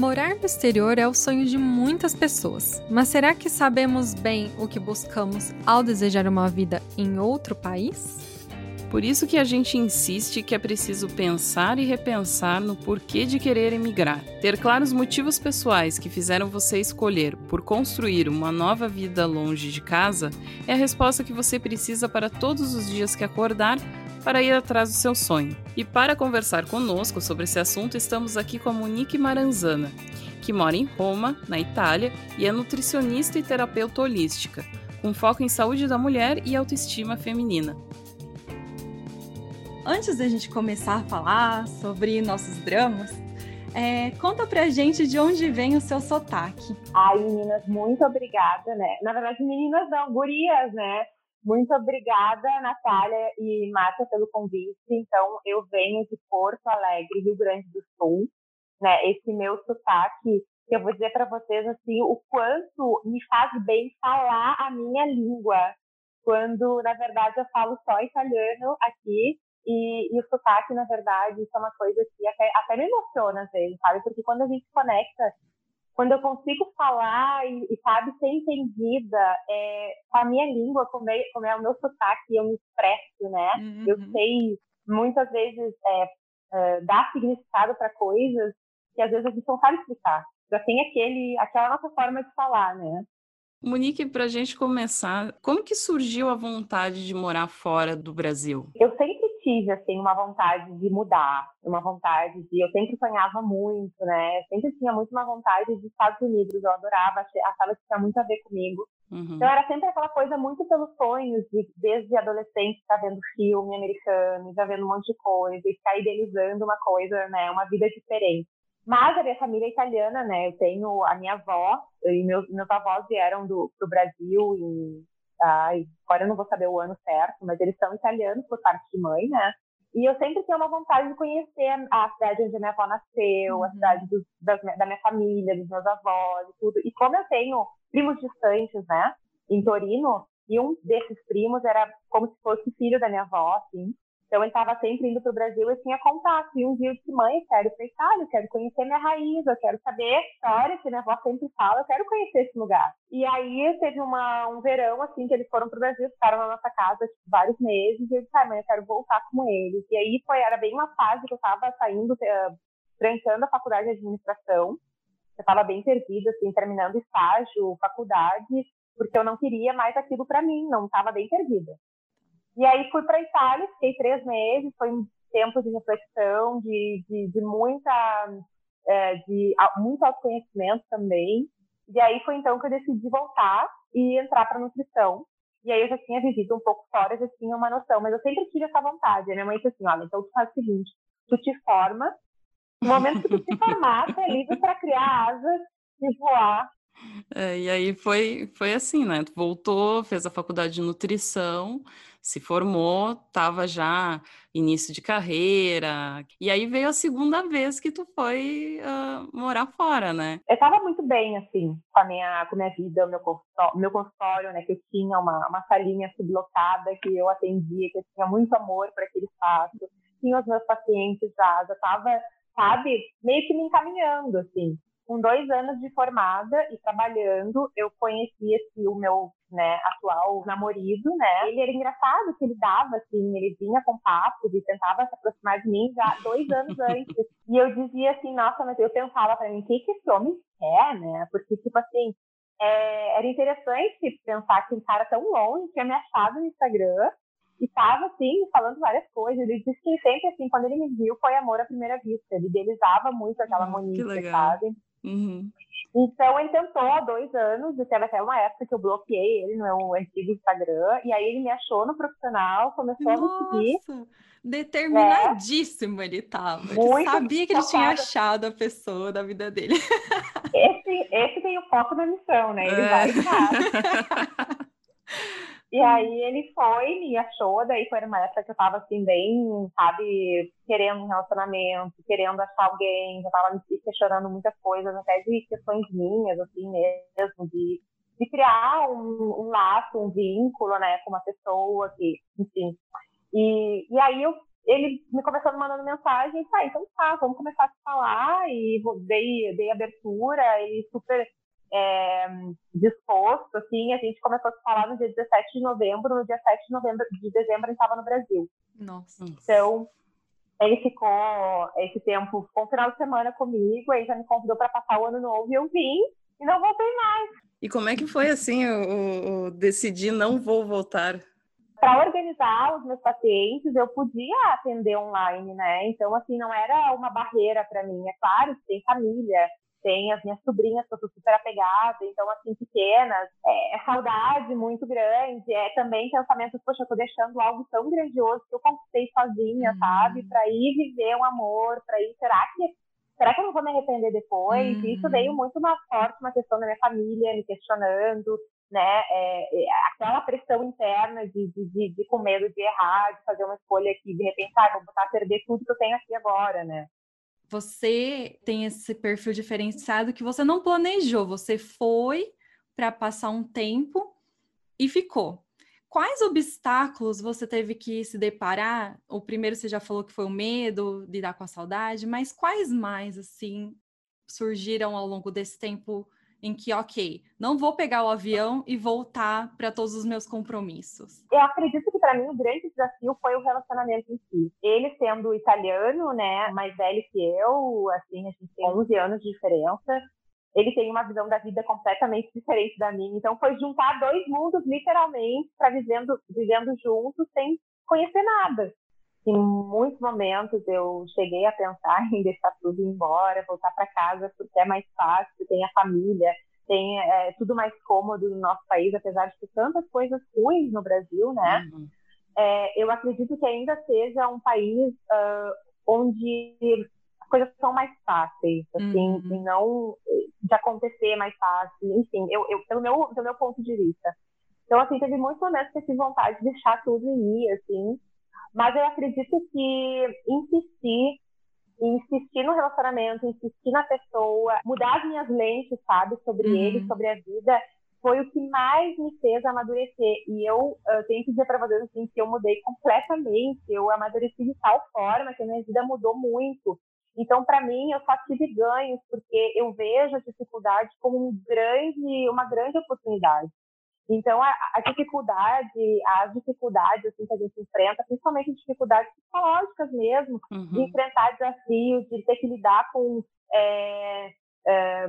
Morar no exterior é o sonho de muitas pessoas, mas será que sabemos bem o que buscamos ao desejar uma vida em outro país? Por isso que a gente insiste que é preciso pensar e repensar no porquê de querer emigrar. Ter claros motivos pessoais que fizeram você escolher por construir uma nova vida longe de casa é a resposta que você precisa para todos os dias que acordar para ir atrás do seu sonho. E para conversar conosco sobre esse assunto, estamos aqui com a Monique Maranzana, que mora em Roma, na Itália, e é nutricionista e terapeuta holística, com foco em saúde da mulher e autoestima feminina. Antes da gente começar a falar sobre nossos dramas, é, conta pra gente de onde vem o seu sotaque. Ai, meninas, muito obrigada, né? Na verdade, meninas não, gurias, né? Muito obrigada, Natália e Márcia, pelo convite. Então, eu venho de Porto Alegre, Rio Grande do Sul. Né? Esse meu sotaque, eu vou dizer para vocês assim, o quanto me faz bem falar a minha língua. Quando, na verdade, eu falo só italiano aqui e, e, o sotaque, na verdade, isso é uma coisa que até, até me emociona às vezes, sabe? Porque quando a gente conecta quando eu consigo falar e, e sabe, ser entendida é, com a minha língua, como é, como é o meu sotaque, eu me expresso, né? Uhum. Eu sei muitas vezes é, é, dar significado para coisas que às vezes a gente não sabe explicar. Já tem aquele, aquela nossa forma de falar, né? Monique, para a gente começar, como que surgiu a vontade de morar fora do Brasil? Eu sempre tive assim uma vontade de mudar, uma vontade de eu sempre sonhava muito, né? Eu sempre tinha muito uma vontade de Estados Unidos, eu adorava, achava que tinha muito a ver comigo. Uhum. Então era sempre aquela coisa muito pelos sonhos de desde adolescente estar vendo filme americano, já vendo um monte de coisa e ficar idealizando uma coisa, né, uma vida diferente. Mas a minha família é italiana, né? Eu tenho a minha avó e meus, meus avós vieram do pro Brasil em Agora eu não vou saber o ano certo, mas eles são italianos por parte de mãe, né? E eu sempre tenho uma vontade de conhecer a cidade onde a minha avó nasceu, uhum. a cidade dos, das, da minha família, dos meus avós e tudo. E como eu tenho primos distantes, né, em Torino, e um desses primos era como se fosse filho da minha avó, assim. Então, ele estava sempre indo para o Brasil e tinha contato. E um dia eu disse, mãe, quero para Itália, eu quero conhecer minha raiz, eu quero saber a história que minha avó sempre fala, eu quero conhecer esse lugar. E aí, teve uma, um verão, assim, que eles foram para o Brasil, ficaram na nossa casa tipo, vários meses, e eu disse, ah, mãe, eu quero voltar com eles. E aí, foi, era bem uma fase que eu estava saindo, uh, trancando a faculdade de administração, eu estava bem perdida, assim, terminando estágio, faculdade, porque eu não queria mais aquilo para mim, não estava bem perdida. E aí fui para Itália, fiquei três meses, foi um tempo de reflexão, de, de, de muita, é, de muito autoconhecimento também. E aí foi então que eu decidi voltar e entrar para nutrição. E aí eu já tinha vivido um pouco fora, já tinha uma noção, mas eu sempre tive essa vontade. A minha mãe disse assim, olha, então tu faz o seguinte, tu te forma, no momento que tu te formar, tu é livre para criar asas e voar é, e aí foi, foi assim, né? Tu voltou, fez a faculdade de nutrição, se formou, estava já início de carreira, e aí veio a segunda vez que tu foi uh, morar fora, né? Eu estava muito bem, assim, com a minha, com a minha vida, o meu consultório, meu consultório, né? Que eu tinha uma, uma salinha sublocada que eu atendia, que eu tinha muito amor para aquele espaço. Tinha os meus pacientes já, já estava, sabe, meio que me encaminhando, assim com dois anos de formada e trabalhando, eu conheci esse, o meu né, atual namorado, né? Ele era engraçado que ele dava, assim, ele vinha com papos e tentava se aproximar de mim já dois anos antes. E eu dizia assim, nossa, mas eu pensava para mim, o que, que esse homem quer, né? Porque, tipo assim, é, era interessante pensar que um cara tão longe tinha me achado no Instagram e tava, assim, falando várias coisas. Ele disse que sempre, assim, quando ele me viu, foi amor à primeira vista. Ele idealizava muito aquela hum, Monique, sabe? Uhum. Então ele tentou há dois anos, e teve até uma época que eu bloqueei ele no meu antigo Instagram, e aí ele me achou no profissional, começou Nossa, a me seguir. Determinadíssimo é. ele tava. Ele sabia que ele tinha achado a pessoa da vida dele. Esse, esse tem o foco da missão, né? Ele é. vai E aí ele foi, me achou, daí foi uma época que eu tava assim, bem, sabe, querendo um relacionamento, querendo achar alguém, já tava me questionando muitas coisas, até de questões minhas, assim mesmo, de, de criar um, um laço, um vínculo, né, com uma pessoa que, enfim. E, e aí eu ele me começou mandando mensagem, tá, então tá, vamos começar a falar, e dei, dei abertura, ele super assim, a gente começou a se falar no dia 17 de novembro, no dia 7 de novembro de dezembro ele estava no Brasil. Nossa. Então, ele ficou esse tempo, ficou um final de semana comigo, aí já me convidou para passar o ano novo e eu vim e não voltei mais. E como é que foi assim o, o decidir não vou voltar? para organizar os meus pacientes, eu podia atender online, né? Então, assim, não era uma barreira para mim. É claro que tem família, tem as minhas sobrinhas que eu sou super apegada, então, assim, pequenas. É, é saudade muito grande, é também pensamento, poxa, eu tô deixando algo tão grandioso que eu conquistei sozinha, uhum. sabe? Para ir viver um amor, para ir, será que será que eu não vou me arrepender depois? Uhum. Isso veio muito mais forte, uma questão da minha família me questionando, né, é, é, aquela pressão interna de, de, de, de, com medo de errar, de fazer uma escolha que de repente, ah, vou botar a perder tudo que eu tenho aqui agora, né? Você tem esse perfil diferenciado que você não planejou, você foi para passar um tempo e ficou. Quais obstáculos você teve que se deparar? O primeiro você já falou que foi o medo, de lidar com a saudade, mas quais mais assim surgiram ao longo desse tempo em que, ok, não vou pegar o avião e voltar para todos os meus compromissos? Eu acredito que para mim o grande desafio foi o relacionamento em si. Ele sendo italiano, né, mais velho que eu, assim, a gente tem 11 anos de diferença. Ele tem uma visão da vida completamente diferente da minha. Então foi juntar dois mundos literalmente para vivendo vivendo juntos sem conhecer nada. Em muitos momentos eu cheguei a pensar em deixar tudo embora, voltar para casa porque é mais fácil, tem a família, tem é, tudo mais cômodo no nosso país, apesar de ter tantas coisas ruins no Brasil, né? Uhum. É, eu acredito que ainda seja um país uh, onde as coisas são mais fáceis, assim, uhum. e não de acontecer mais fácil, enfim, eu, eu, pelo, meu, pelo meu ponto de vista. Então, assim, teve muitos momentos que eu tive vontade de deixar tudo ir, assim, mas eu acredito que insistir, insistir no relacionamento, insistir na pessoa, mudar as minhas lentes, sabe, sobre uhum. ele, sobre a vida, foi o que mais me fez amadurecer. E eu, eu tenho que dizer para vocês assim, que eu mudei completamente, eu amadureci de tal forma que a minha vida mudou muito. Então, para mim, eu só tive ganhos, porque eu vejo a dificuldade como um grande, uma grande oportunidade. Então, a, a, dificuldade, as dificuldades assim, que a gente enfrenta, principalmente dificuldades psicológicas mesmo, uhum. de enfrentar desafios, de ter que lidar com. É, é,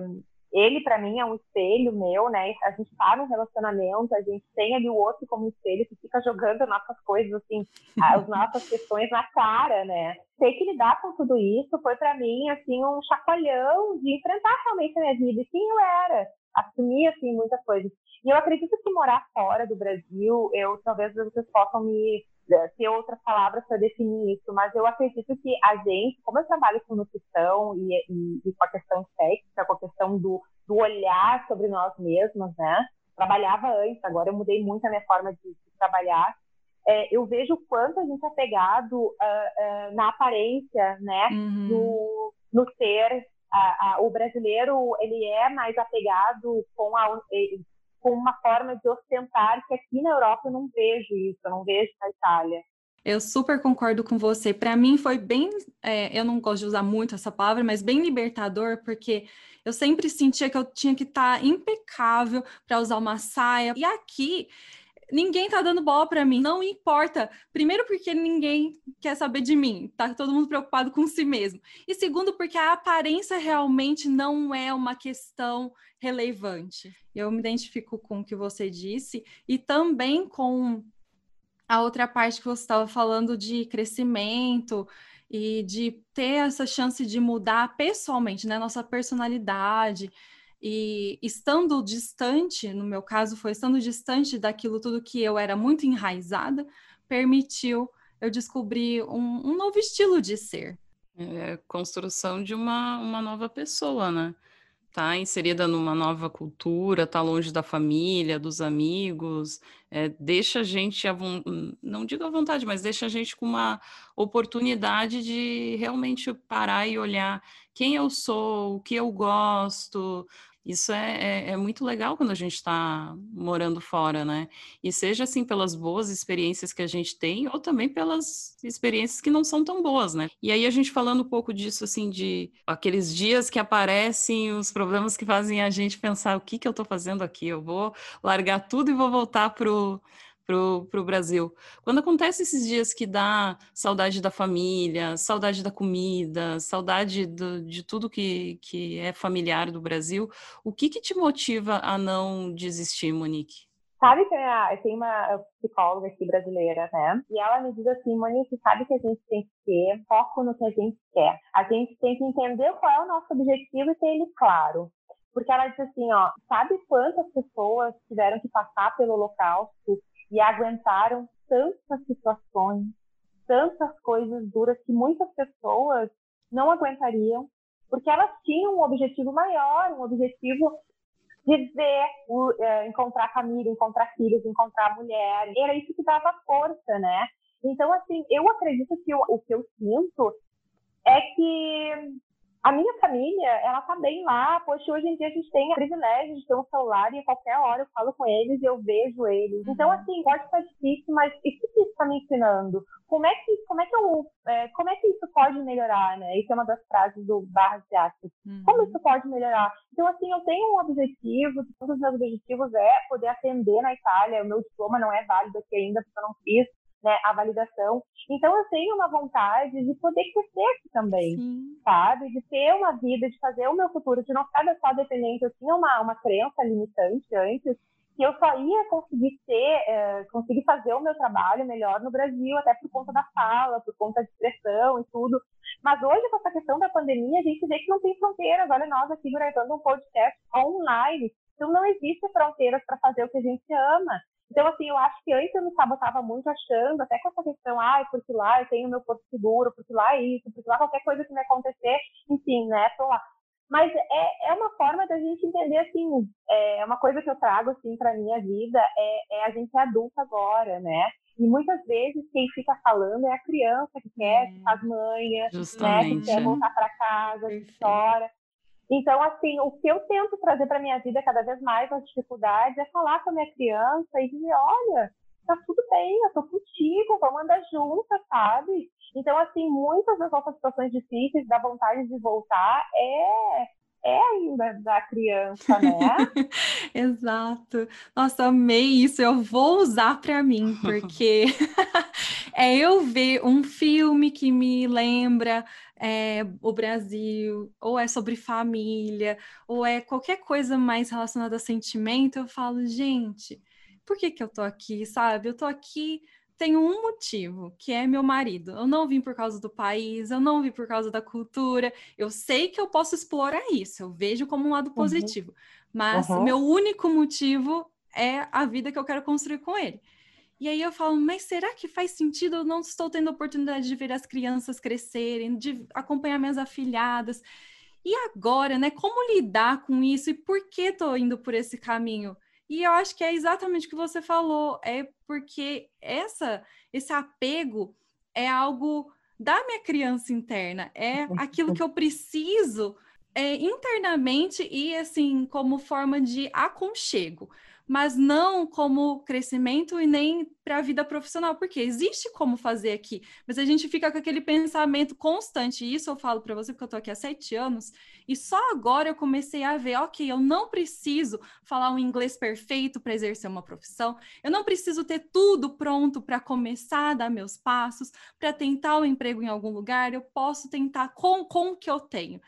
ele, para mim, é um espelho meu, né? A gente está num relacionamento, a gente tem ali o outro como espelho que fica jogando nossas coisas, assim, as nossas questões na cara, né? Ter que lidar com tudo isso foi, para mim, assim, um chacoalhão de enfrentar realmente a minha vida e quem eu era assumir assim muitas coisas. E eu acredito que morar fora do Brasil, eu talvez vocês possam me eh, ter outras palavras para definir isso, mas eu acredito que a gente, como eu trabalho com nutrição e, e, e com a questão técnica, com a questão do, do olhar sobre nós mesmos, né? Trabalhava antes, agora eu mudei muito a minha forma de, de trabalhar. É, eu vejo o quanto a gente é pegado uh, uh, na aparência, né? Uhum. No, no ser o brasileiro ele é mais apegado com, a, com uma forma de ostentar que aqui na Europa eu não vejo isso, eu não vejo na Itália. Eu super concordo com você. Para mim foi bem, é, eu não gosto de usar muito essa palavra, mas bem libertador, porque eu sempre sentia que eu tinha que estar tá impecável para usar uma saia. E aqui ninguém tá dando bola para mim, não importa. Primeiro porque ninguém quer saber de mim, tá todo mundo preocupado com si mesmo. E segundo porque a aparência realmente não é uma questão relevante. Eu me identifico com o que você disse e também com a outra parte que você estava falando de crescimento e de ter essa chance de mudar pessoalmente, né, nossa personalidade e estando distante, no meu caso foi estando distante daquilo tudo que eu era muito enraizada, permitiu eu descobrir um, um novo estilo de ser. É construção de uma, uma nova pessoa, né? tá inserida numa nova cultura, tá longe da família, dos amigos, é, deixa a gente, a não digo à vontade, mas deixa a gente com uma oportunidade de realmente parar e olhar quem eu sou, o que eu gosto, isso é, é, é, muito legal quando a gente está morando fora, né? E seja assim pelas boas experiências que a gente tem, ou também pelas experiências que não são tão boas, né? E aí a gente falando um pouco disso, assim, de aqueles dias que aparecem, os problemas que fazem a gente pensar o que, que eu estou fazendo aqui, eu vou largar tudo e vou voltar pro para o Brasil. Quando acontece esses dias que dá saudade da família, saudade da comida, saudade do, de tudo que, que é familiar do Brasil, o que, que te motiva a não desistir, Monique? Sabe que eu tenho uma psicóloga aqui brasileira, né? E ela me diz assim, Monique, sabe que a gente tem que ter foco no que a gente quer. A gente tem que entender qual é o nosso objetivo e ter ele claro. Porque ela diz assim, ó, sabe quantas pessoas tiveram que passar pelo holocausto e aguentaram tantas situações, tantas coisas duras que muitas pessoas não aguentariam, porque elas tinham um objetivo maior, um objetivo de ver, é, encontrar família, encontrar filhos, encontrar mulher. Era isso que dava força, né? Então, assim, eu acredito que o, o que eu sinto é que a minha família, ela tá bem lá. Poxa, hoje em dia a gente tem o privilégio de ter um celular e a qualquer hora eu falo com eles e eu vejo eles. Então, uhum. assim, pode estar difícil, mas o que isso está me ensinando? Como é que, como é que eu, é, como é que isso pode melhorar, né? Isso é uma das frases do Barra de Aspas. Uhum. Como isso pode melhorar? Então, assim, eu tenho um objetivo, um dos meus objetivos é poder atender na Itália. O meu diploma não é válido aqui ainda, porque eu não fiz né, a validação. Então eu tenho uma vontade de poder crescer aqui também, Sim. sabe? De ter uma vida, de fazer o meu futuro, de não ficar só dependente. Eu tinha uma, uma crença limitante antes que eu só ia conseguir ter, é, conseguir fazer o meu trabalho melhor no Brasil, até por conta da fala, por conta de expressão e tudo. Mas hoje, com essa questão da pandemia, a gente vê que não tem fronteiras. Olha, nós aqui gravando um podcast online. Então, não existe fronteiras para fazer o que a gente ama. Então, assim, eu acho que antes eu me sabotava muito achando, até com essa questão, ai, ah, porque lá eu tenho meu porto seguro, porque lá é isso, porque lá qualquer coisa que me acontecer, enfim, né, tô lá. Mas é, é uma forma da gente entender, assim, é uma coisa que eu trago, assim, para minha vida, é, é a gente é adulta agora, né? E muitas vezes quem fica falando é a criança que quer, que faz manha, né, que quer voltar para casa, que chora. Então, assim, o que eu tento trazer para minha vida cada vez mais nas dificuldades é falar com a minha criança e dizer, olha, tá tudo bem, eu tô contigo, vamos andar juntas, sabe? Então, assim, muitas das nossas situações difíceis, da vontade de voltar, é é ainda da criança, né? Exato. Nossa, amei isso. Eu vou usar para mim, porque é eu ver um filme que me lembra é, o Brasil, ou é sobre família, ou é qualquer coisa mais relacionada a sentimento, eu falo, gente, por que que eu tô aqui, sabe? Eu tô aqui tenho um motivo, que é meu marido. Eu não vim por causa do país, eu não vim por causa da cultura. Eu sei que eu posso explorar isso, eu vejo como um lado uhum. positivo. Mas uhum. meu único motivo é a vida que eu quero construir com ele. E aí eu falo, mas será que faz sentido? Eu não estou tendo oportunidade de ver as crianças crescerem, de acompanhar minhas afilhadas. E agora, né? Como lidar com isso e por que estou indo por esse caminho? E eu acho que é exatamente o que você falou, é porque essa esse apego é algo da minha criança interna, é aquilo que eu preciso é, internamente e assim como forma de aconchego mas não como crescimento e nem para a vida profissional, porque existe como fazer aqui, mas a gente fica com aquele pensamento constante. E isso eu falo para você porque eu estou aqui há sete anos e só agora eu comecei a ver, ok, eu não preciso falar um inglês perfeito para exercer uma profissão, eu não preciso ter tudo pronto para começar a dar meus passos, para tentar um emprego em algum lugar, eu posso tentar com, com o que eu tenho.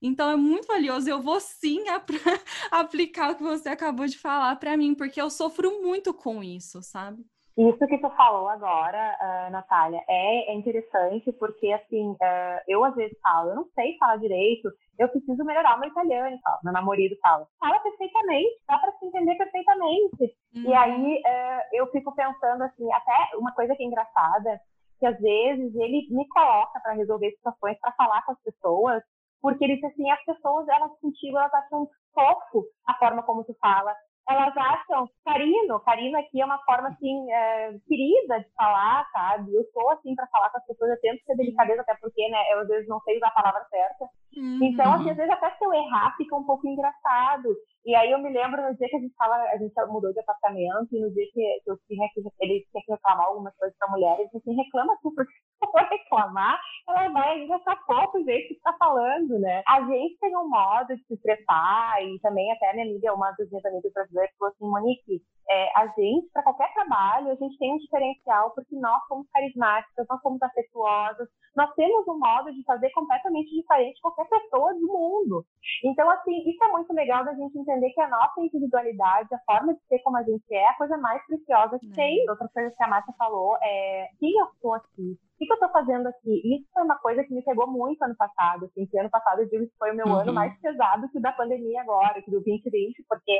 Então é muito valioso. Eu vou sim aplicar o que você acabou de falar para mim, porque eu sofro muito com isso, sabe? Isso que tu falou agora, uh, Natália, é, é, interessante porque, assim, uh, eu às vezes falo, eu não sei falar direito, eu preciso melhorar o meu italiano, falo, meu namorado fala, fala perfeitamente, dá para se entender perfeitamente. Uhum. E aí uh, eu fico pensando, assim, até uma coisa que é engraçada, que às vezes ele me coloca para resolver situações, para falar com as pessoas, porque ele disse assim, as pessoas, elas contigo, elas acham fofo a forma como tu fala, elas acham carino, carino aqui é uma forma assim é, querida de falar, sabe? Eu sou assim para falar com as pessoas, eu tento ser delicadeza até porque, né, eu às vezes não sei usar a palavra certa. Uhum. Então, assim, às vezes até se eu errar fica um pouco engraçado. E aí eu me lembro no dia que a gente fala, a gente mudou de apartamento e no dia que, eu tinha que ele tinha que reclamar algumas coisas para mulher, ele disse assim, reclama tu, porque se for reclamar, ela vai achar pouco o jeito que está falando, né? A gente tem um modo de se expressar e também até a minha amiga, uma das minhas amigas brasileiras, falou assim, Monique, é, a gente, para qualquer trabalho, a gente tem um diferencial porque nós somos carismáticas, nós somos afetuosas, nós temos um modo de fazer completamente diferente de qualquer pessoa do mundo. Então, assim, isso é muito legal da gente entender que a nossa individualidade, a forma de ser como a gente é, é a coisa mais preciosa que tem. Outra coisa que a Márcia falou é quem eu sou aqui? O que eu estou fazendo aqui? Isso foi uma coisa que me pegou muito ano passado. Assim, que ano passado eu digo que foi o meu uhum. ano mais pesado que o da pandemia agora, que do 2020, porque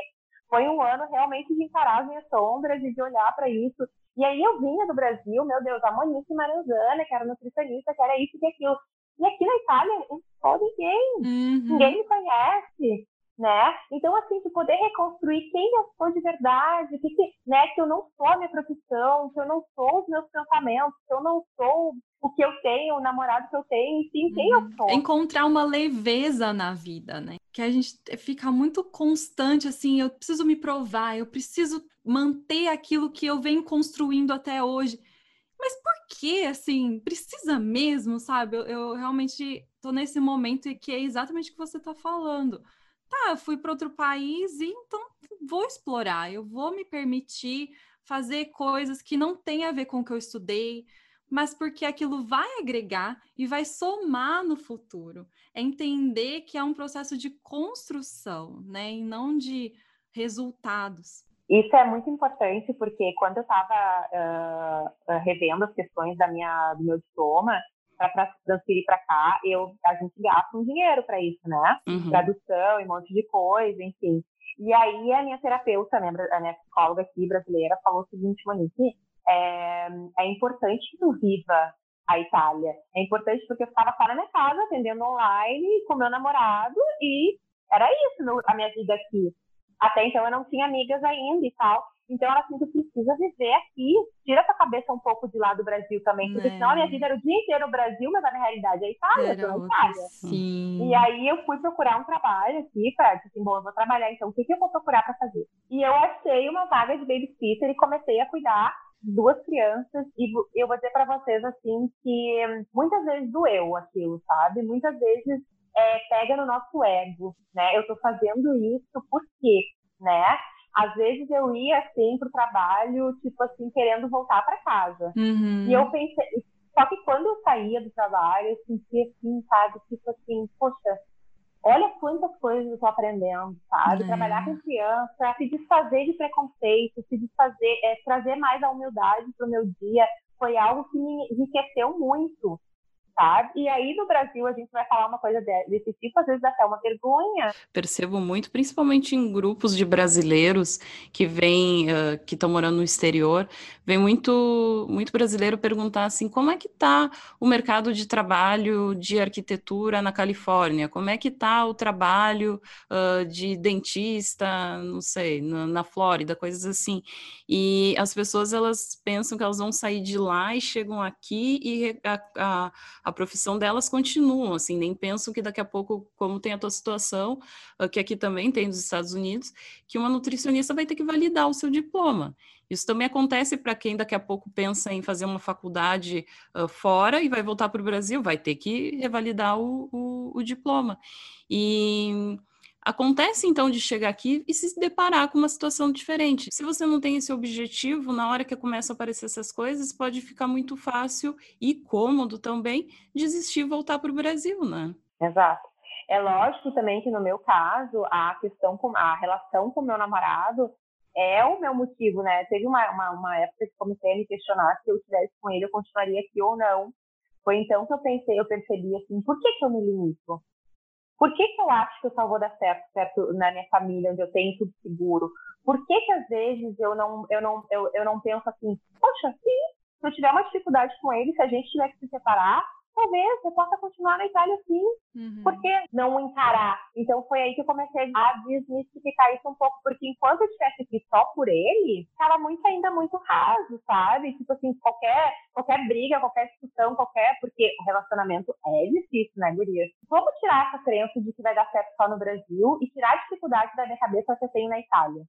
foi um ano realmente de encarar as minhas sombras e de olhar para isso. E aí eu vinha do Brasil, meu Deus, a Monique Maranzana, que era nutricionista, que era isso e aquilo. E aqui na Itália, não sou ninguém. Uhum. Ninguém me conhece né? Então, assim, de poder reconstruir quem eu sou de verdade, que, que, né, que eu não sou a minha profissão, que eu não sou os meus pensamentos, que eu não sou o que eu tenho, o namorado que eu tenho, enfim, quem uhum. eu sou. Encontrar uma leveza na vida, né? Que a gente fica muito constante, assim, eu preciso me provar, eu preciso manter aquilo que eu venho construindo até hoje. Mas por que, assim, precisa mesmo, sabe? Eu, eu realmente tô nesse momento e que é exatamente o que você tá falando tá, fui para outro país e então vou explorar, eu vou me permitir fazer coisas que não têm a ver com o que eu estudei, mas porque aquilo vai agregar e vai somar no futuro. É entender que é um processo de construção, né, e não de resultados. Isso é muito importante porque quando eu estava uh, revendo as questões da minha, do meu diploma, para transferir para cá, eu, a gente gasta um dinheiro para isso, né? Uhum. Tradução e um monte de coisa, enfim. E aí a minha terapeuta, né, a minha psicóloga aqui brasileira, falou o seguinte, Monique, é, é importante que tu viva a Itália. É importante porque eu ficava fora da minha casa, atendendo online, com meu namorado, e era isso a minha vida aqui. Até então eu não tinha amigas ainda e tal. Então ela assim, tu precisa viver aqui, tira tua cabeça um pouco de lá do Brasil também, porque é. senão a minha vida era o dia inteiro no Brasil, mas a minha realidade é Itália, era eu Itália. Sim. E aí eu fui procurar um trabalho aqui, para assim, bom, eu vou trabalhar, então o que, que eu vou procurar para fazer? E eu achei uma vaga de babysitter e comecei a cuidar duas crianças e eu vou dizer para vocês assim que muitas vezes doeu aquilo, sabe? Muitas vezes é, pega no nosso ego, né? Eu tô fazendo isso por quê, né? Às vezes eu ia assim pro trabalho, tipo assim, querendo voltar para casa. Uhum. E eu pensei, só que quando eu saía do trabalho, eu sentia assim, sabe, tipo assim, poxa, olha quantas coisas eu tô aprendendo, sabe? É. Trabalhar com criança, se desfazer de preconceito, se desfazer, é, trazer mais a humildade pro meu dia, foi algo que me enriqueceu muito sabe? E aí no Brasil a gente vai falar uma coisa desse tipo, às vezes até uma vergonha. Percebo muito, principalmente em grupos de brasileiros que vêm, uh, que estão morando no exterior, vem muito, muito brasileiro perguntar assim, como é que está o mercado de trabalho de arquitetura na Califórnia? Como é que está o trabalho uh, de dentista, não sei, na, na Flórida, coisas assim. E as pessoas, elas pensam que elas vão sair de lá e chegam aqui e a, a a profissão delas continuam, assim, nem pensam que daqui a pouco, como tem a tua situação, ah, que aqui também tem nos Estados Unidos, que uma nutricionista vai ter que validar o seu diploma. Isso também acontece para quem daqui a pouco pensa em fazer uma faculdade uh, fora e vai voltar para o Brasil, vai ter que revalidar o, o, o diploma. E Acontece então de chegar aqui e se deparar com uma situação diferente. Se você não tem esse objetivo, na hora que começa a aparecer essas coisas, pode ficar muito fácil e cômodo também desistir e voltar para o Brasil, né? Exato. É lógico também que no meu caso, a questão com a relação com o meu namorado é o meu motivo, né? Teve uma, uma, uma época que comecei a me questionar se eu estivesse com ele, eu continuaria aqui ou não. Foi então que eu pensei, eu percebi assim, por que, que eu me limito? Por que, que eu acho que eu só vou dar certo, certo na minha família, onde eu tenho tudo seguro? Por que, que às vezes eu não, eu, não, eu, eu não penso assim, poxa, se eu tiver uma dificuldade com ele, se a gente tiver que se separar, talvez você possa continuar na Itália sim. Uhum. Por que não encarar? Então foi aí que eu comecei a desmistificar isso um pouco, porque enquanto eu estivesse aqui só por ele, estava muito ainda muito raso, sabe? Tipo assim, qualquer, qualquer briga, qualquer discussão, qualquer. Porque o relacionamento é difícil, né, Gurias? Vamos tirar essa crença de que vai dar certo só no Brasil e tirar a dificuldade da minha cabeça que eu tenho na Itália.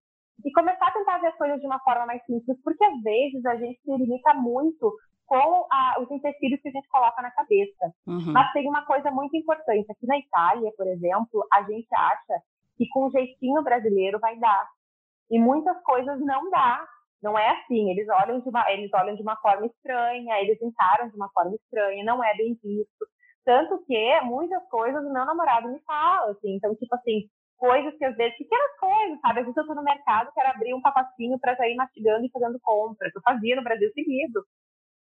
E começar a tentar ver as coisas de uma forma mais simples, porque às vezes a gente se limita muito com a, os empecilhos que a gente coloca na cabeça. Uhum. Mas tem uma coisa muito importante. Aqui na Itália, por exemplo, a gente acha que com o jeitinho brasileiro vai dar. E muitas coisas não dá. Não é assim. Eles olham de uma, eles olham de uma forma estranha, eles encaram de uma forma estranha, não é bem visto. Tanto que muitas coisas o meu namorado me fala, assim. Então, tipo assim, coisas que às vezes, pequenas coisas, sabe? Às vezes eu tô no mercado, quero abrir um pacotinho para sair mastigando e fazendo compras. Eu fazia no Brasil seguido.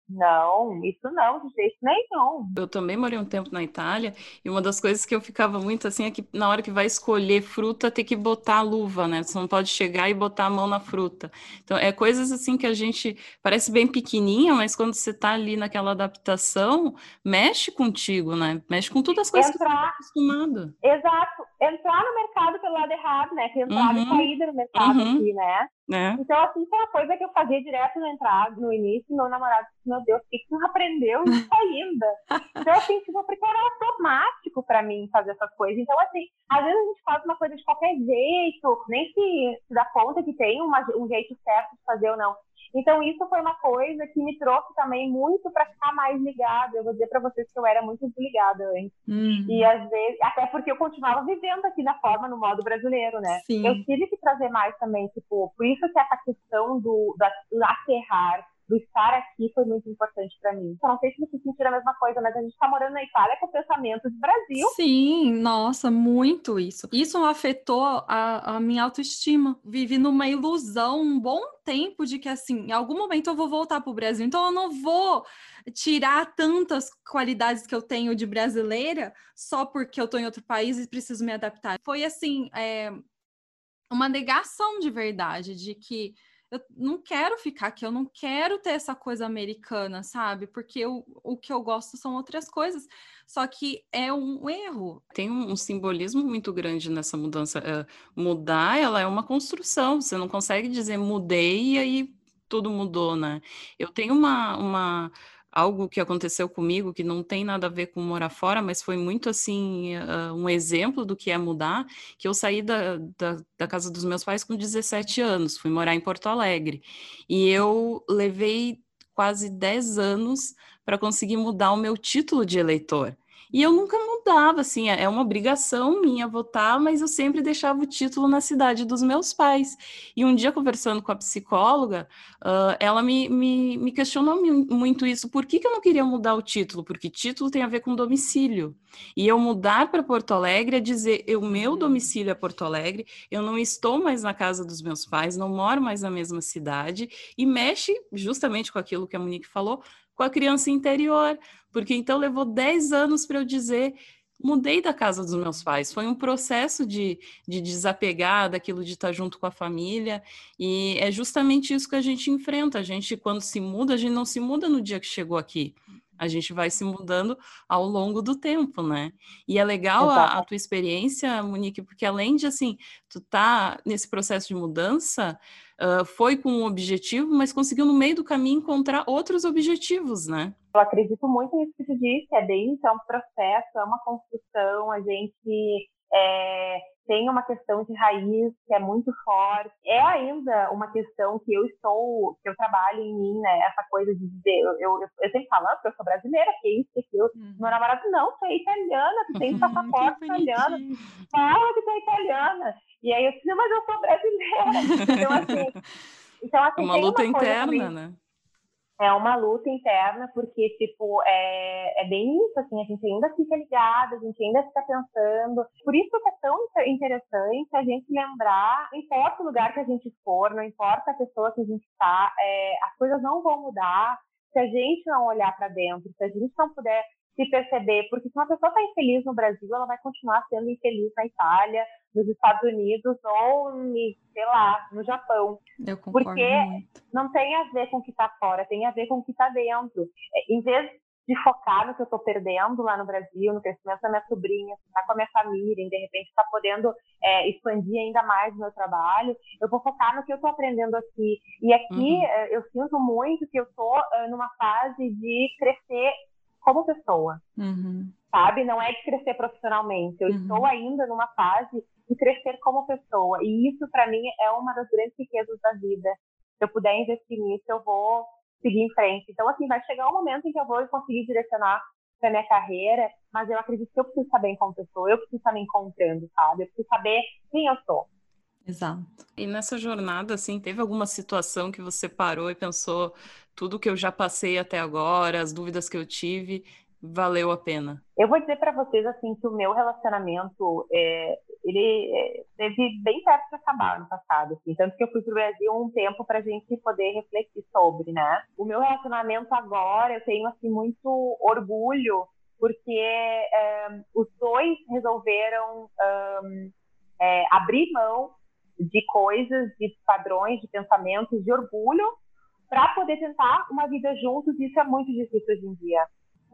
Não, isso não, de jeito nenhum. Eu também morei um tempo na Itália e uma das coisas que eu ficava muito assim é que na hora que vai escolher fruta tem que botar a luva, né? Você não pode chegar e botar a mão na fruta. Então, é coisas assim que a gente parece bem pequenininha, mas quando você tá ali naquela adaptação, mexe contigo, né? Mexe com todas as coisas entrar, que você tá acostumado. Exato. Entrar no mercado pelo lado errado, né? Que entrada uhum. e saída no mercado uhum. aqui, né? É. Então, assim, foi uma coisa que eu fazia direto na entrada, no início, meu namorado disse, meu Deus, por que você não aprendeu isso ainda? então, assim, tipo, porque era automático para mim fazer essas coisas. Então, assim, às vezes a gente faz uma coisa de qualquer jeito, nem se, se dá conta que tem uma, um jeito certo de fazer ou não. Então, isso foi uma coisa que me trouxe também muito para ficar mais ligada. Eu vou dizer para vocês que eu era muito desligada antes. Uhum. E às vezes, até porque eu continuava vivendo aqui na forma, no modo brasileiro, né? Sim. Eu tive que trazer mais também, tipo, por isso que essa questão do, da, do aterrar, do estar aqui foi muito importante para mim. Eu não sei se vocês sentiram a mesma coisa, mas a gente está morando na Itália com pensamento de Brasil. Sim, nossa, muito isso. Isso afetou a, a minha autoestima. Vivi numa ilusão um bom tempo de que, assim, em algum momento eu vou voltar para o Brasil, então eu não vou tirar tantas qualidades que eu tenho de brasileira só porque eu estou em outro país e preciso me adaptar. Foi, assim, é, uma negação de verdade, de que eu não quero ficar aqui, eu não quero ter essa coisa americana, sabe? Porque eu, o que eu gosto são outras coisas. Só que é um erro. Tem um, simbolismo muito grande nessa mudança. É, mudar, ela é uma construção. Você não consegue dizer mudei e aí tudo mudou, né? Eu tenho uma, uma algo que aconteceu comigo que não tem nada a ver com morar fora, mas foi muito assim uh, um exemplo do que é mudar, que eu saí da, da, da, casa dos meus pais com 17 anos, fui morar em Porto Alegre, e eu levei quase 10 anos para conseguir mudar o meu título de eleitor. E eu nunca mudava, assim, é, é uma obrigação minha votar, mas eu sempre deixava o título na cidade dos meus pais. E um dia, conversando com a psicóloga, uh, ela me, me, me, questionou muito isso. Por que, que eu não queria mudar o título? Porque título tem a ver com domicílio. E eu mudar para Porto Alegre é dizer, o meu uhum. domicílio é Porto Alegre, eu não estou mais na casa dos meus pais, não moro mais na mesma cidade, e mexe justamente com aquilo que a Monique falou, com a criança interior, porque então levou 10 anos para eu dizer mudei da casa dos meus pais. Foi um processo de, de desapegar daquilo de estar junto com a família. E é justamente isso que a gente enfrenta. A gente, quando se muda, a gente não se muda no dia que chegou aqui. A gente vai se mudando ao longo do tempo, né? E é legal a, a, tua experiência, Monique, porque além de assim, tu tá nesse processo de mudança, uh, foi com um objetivo, mas conseguiu no meio do caminho encontrar outros objetivos, né? Eu acredito muito nisso que tu disse, é desde, é um processo, é uma construção, a gente é, tem uma questão de raiz que é muito forte. É ainda uma questão que eu estou, que eu trabalho em mim, né? Essa coisa de dizer, eu, eu, eu sempre falo, que eu sou brasileira, que isso, que aquilo. Uhum. Meu namorado, não, tu é italiana, tu tem passaporte italiano. Fala que tu é italiana. E aí eu disse, mas eu sou brasileira. Então, assim. Então, assim, uma luta uma interna, né? É uma luta interna, porque, tipo, é, é bem isso, assim, a gente ainda fica ligada, a gente ainda fica pensando. Por isso que é tão interessante a gente lembrar, não importa o lugar que a gente for, não importa a pessoa que a gente está, é, as coisas não vão mudar se a gente não olhar para dentro, se a gente não puder se perceber, porque se uma pessoa está infeliz no Brasil, ela vai continuar sendo infeliz na Itália, nos Estados Unidos ou, sei lá, no Japão. Eu concordo porque muito. não tem a ver com o que está fora, tem a ver com o que está dentro. É, em vez de focar no que eu estou perdendo lá no Brasil, no crescimento da minha sobrinha, estar tá com a minha família, e de repente estar tá podendo é, expandir ainda mais o meu trabalho, eu vou focar no que eu estou aprendendo aqui. E aqui uhum. É, eu sinto muito que eu estou numa fase de crescer como pessoa, uhum. Sabe? Não é de crescer profissionalmente. Eu uhum. estou ainda numa fase de crescer como pessoa. E isso, para mim, é uma das grandes riquezas da vida. Se eu puder investir nisso, eu vou seguir em frente. Então, assim, vai chegar um momento em que eu vou conseguir direcionar para minha carreira, mas eu acredito que eu preciso saber como pessoa, eu preciso estar me encontrando, sabe? Eu preciso saber quem eu sou. Exato. E nessa jornada, assim, teve alguma situação que você parou e pensou tudo que eu já passei até agora, as dúvidas que eu tive, valeu a pena? Eu vou dizer para vocês assim que o meu relacionamento é, ele é, teve bem perto de acabar no passado, assim, tanto que eu fui para o Brasil um tempo para a gente poder refletir sobre, né? O meu relacionamento agora eu tenho assim muito orgulho porque é, os dois resolveram um, é, abrir mão de coisas, de padrões, de pensamentos, de orgulho para poder tentar uma vida juntos. Isso é muito difícil hoje em dia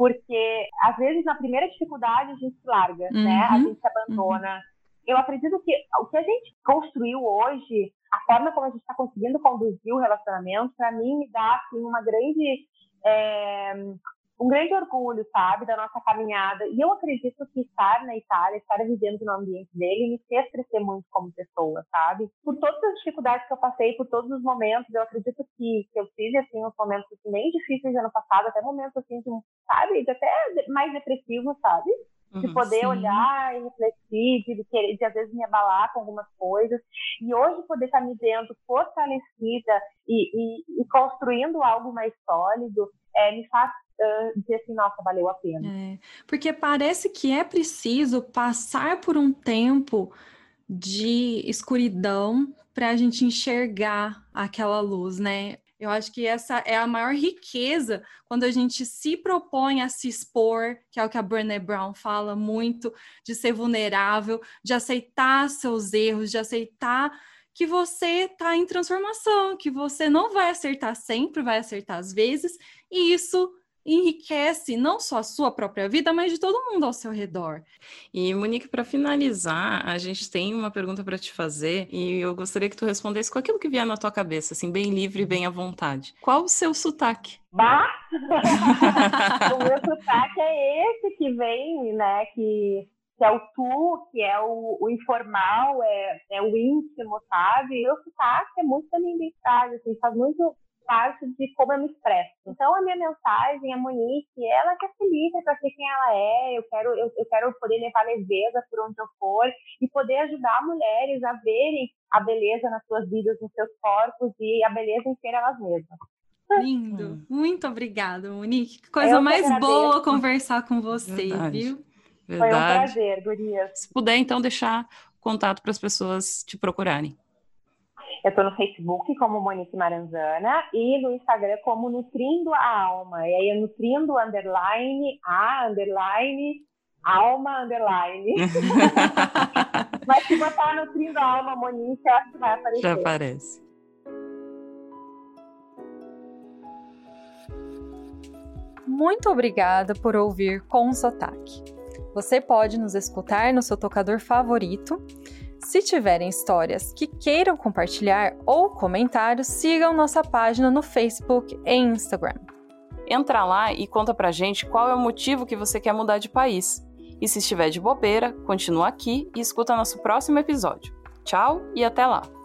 porque às vezes na primeira dificuldade a gente se larga, uhum. né? A uhum. gente se abandona. Uhum. Eu acredito que o que a gente construiu hoje, a forma como a gente está conseguindo conduzir o relacionamento, para mim me dá assim uma grande é, um grande orgulho, sabe, da nossa caminhada. E eu acredito que estar na Itália, estar vivendo no ambiente dele, me fez crescer muito como pessoa, sabe? Por todas as dificuldades que eu passei, por todos os momentos, eu acredito que, que eu tive, assim, uns momentos assim, bem difíceis ano passado, até momentos, assim, de, sabe, de até mais depressivos, sabe? de uhum, poder sim. olhar e refletir, de, querer, de às vezes me abalar com algumas coisas. E hoje poder estar me vendo fortalecida e, e, e construindo algo mais sólido é, me faz uh, dizer assim, nossa, valeu a pena. É, porque parece que é preciso passar por um tempo de escuridão para a gente enxergar aquela luz, né? Eu acho que essa é a maior riqueza quando a gente se propõe a se expor, que é o que a Brené Brown fala muito, de ser vulnerável, de aceitar seus erros, de aceitar que você está em transformação, que você não vai acertar sempre, vai acertar às vezes, e isso enriquece não só a sua própria vida, mas de todo mundo ao seu redor. E Monique, para finalizar, a gente tem uma pergunta para te fazer e eu gostaria que tu respondesse com aquilo que vier na tua cabeça, assim, bem livre e bem à vontade. Qual o seu sotaque? Bah! o meu sotaque é esse que vem, né, que que é o tu, que é o, o informal, é, é, o íntimo, sabe? E o sotaque é muito da minha identidade, assim, faz muito parte de como eu me expresso. Então, a minha mensagem, a Monique, ela quer ser livre para ser quem ela é, eu quero, eu, eu quero poder levar leveza por onde eu for e poder ajudar mulheres a verem a beleza nas suas vidas, nos seus corpos e a beleza em ser elas mesmas. Lindo. Muito obrigada, Monique. Que coisa mais boa conversar com você, Verdade. viu? Verdade. Foi um prazer, Gurias. Se puder, então, deixar contato para as pessoas te procurarem. Eu estou no Facebook como Monique Maranzana e no Instagram como Nutrindo a Alma. E aí é Nutrindo underline a underline alma underline. Mas se botar Nutrindo a Alma Monique, eu acho que vai aparecer. Já aparece. Muito obrigada por ouvir com sotaque. Você pode nos escutar no seu tocador favorito se tiverem histórias que queiram compartilhar ou comentários, sigam nossa página no Facebook e Instagram. Entra lá e conta pra gente qual é o motivo que você quer mudar de país. E se estiver de bobeira, continua aqui e escuta nosso próximo episódio. Tchau e até lá!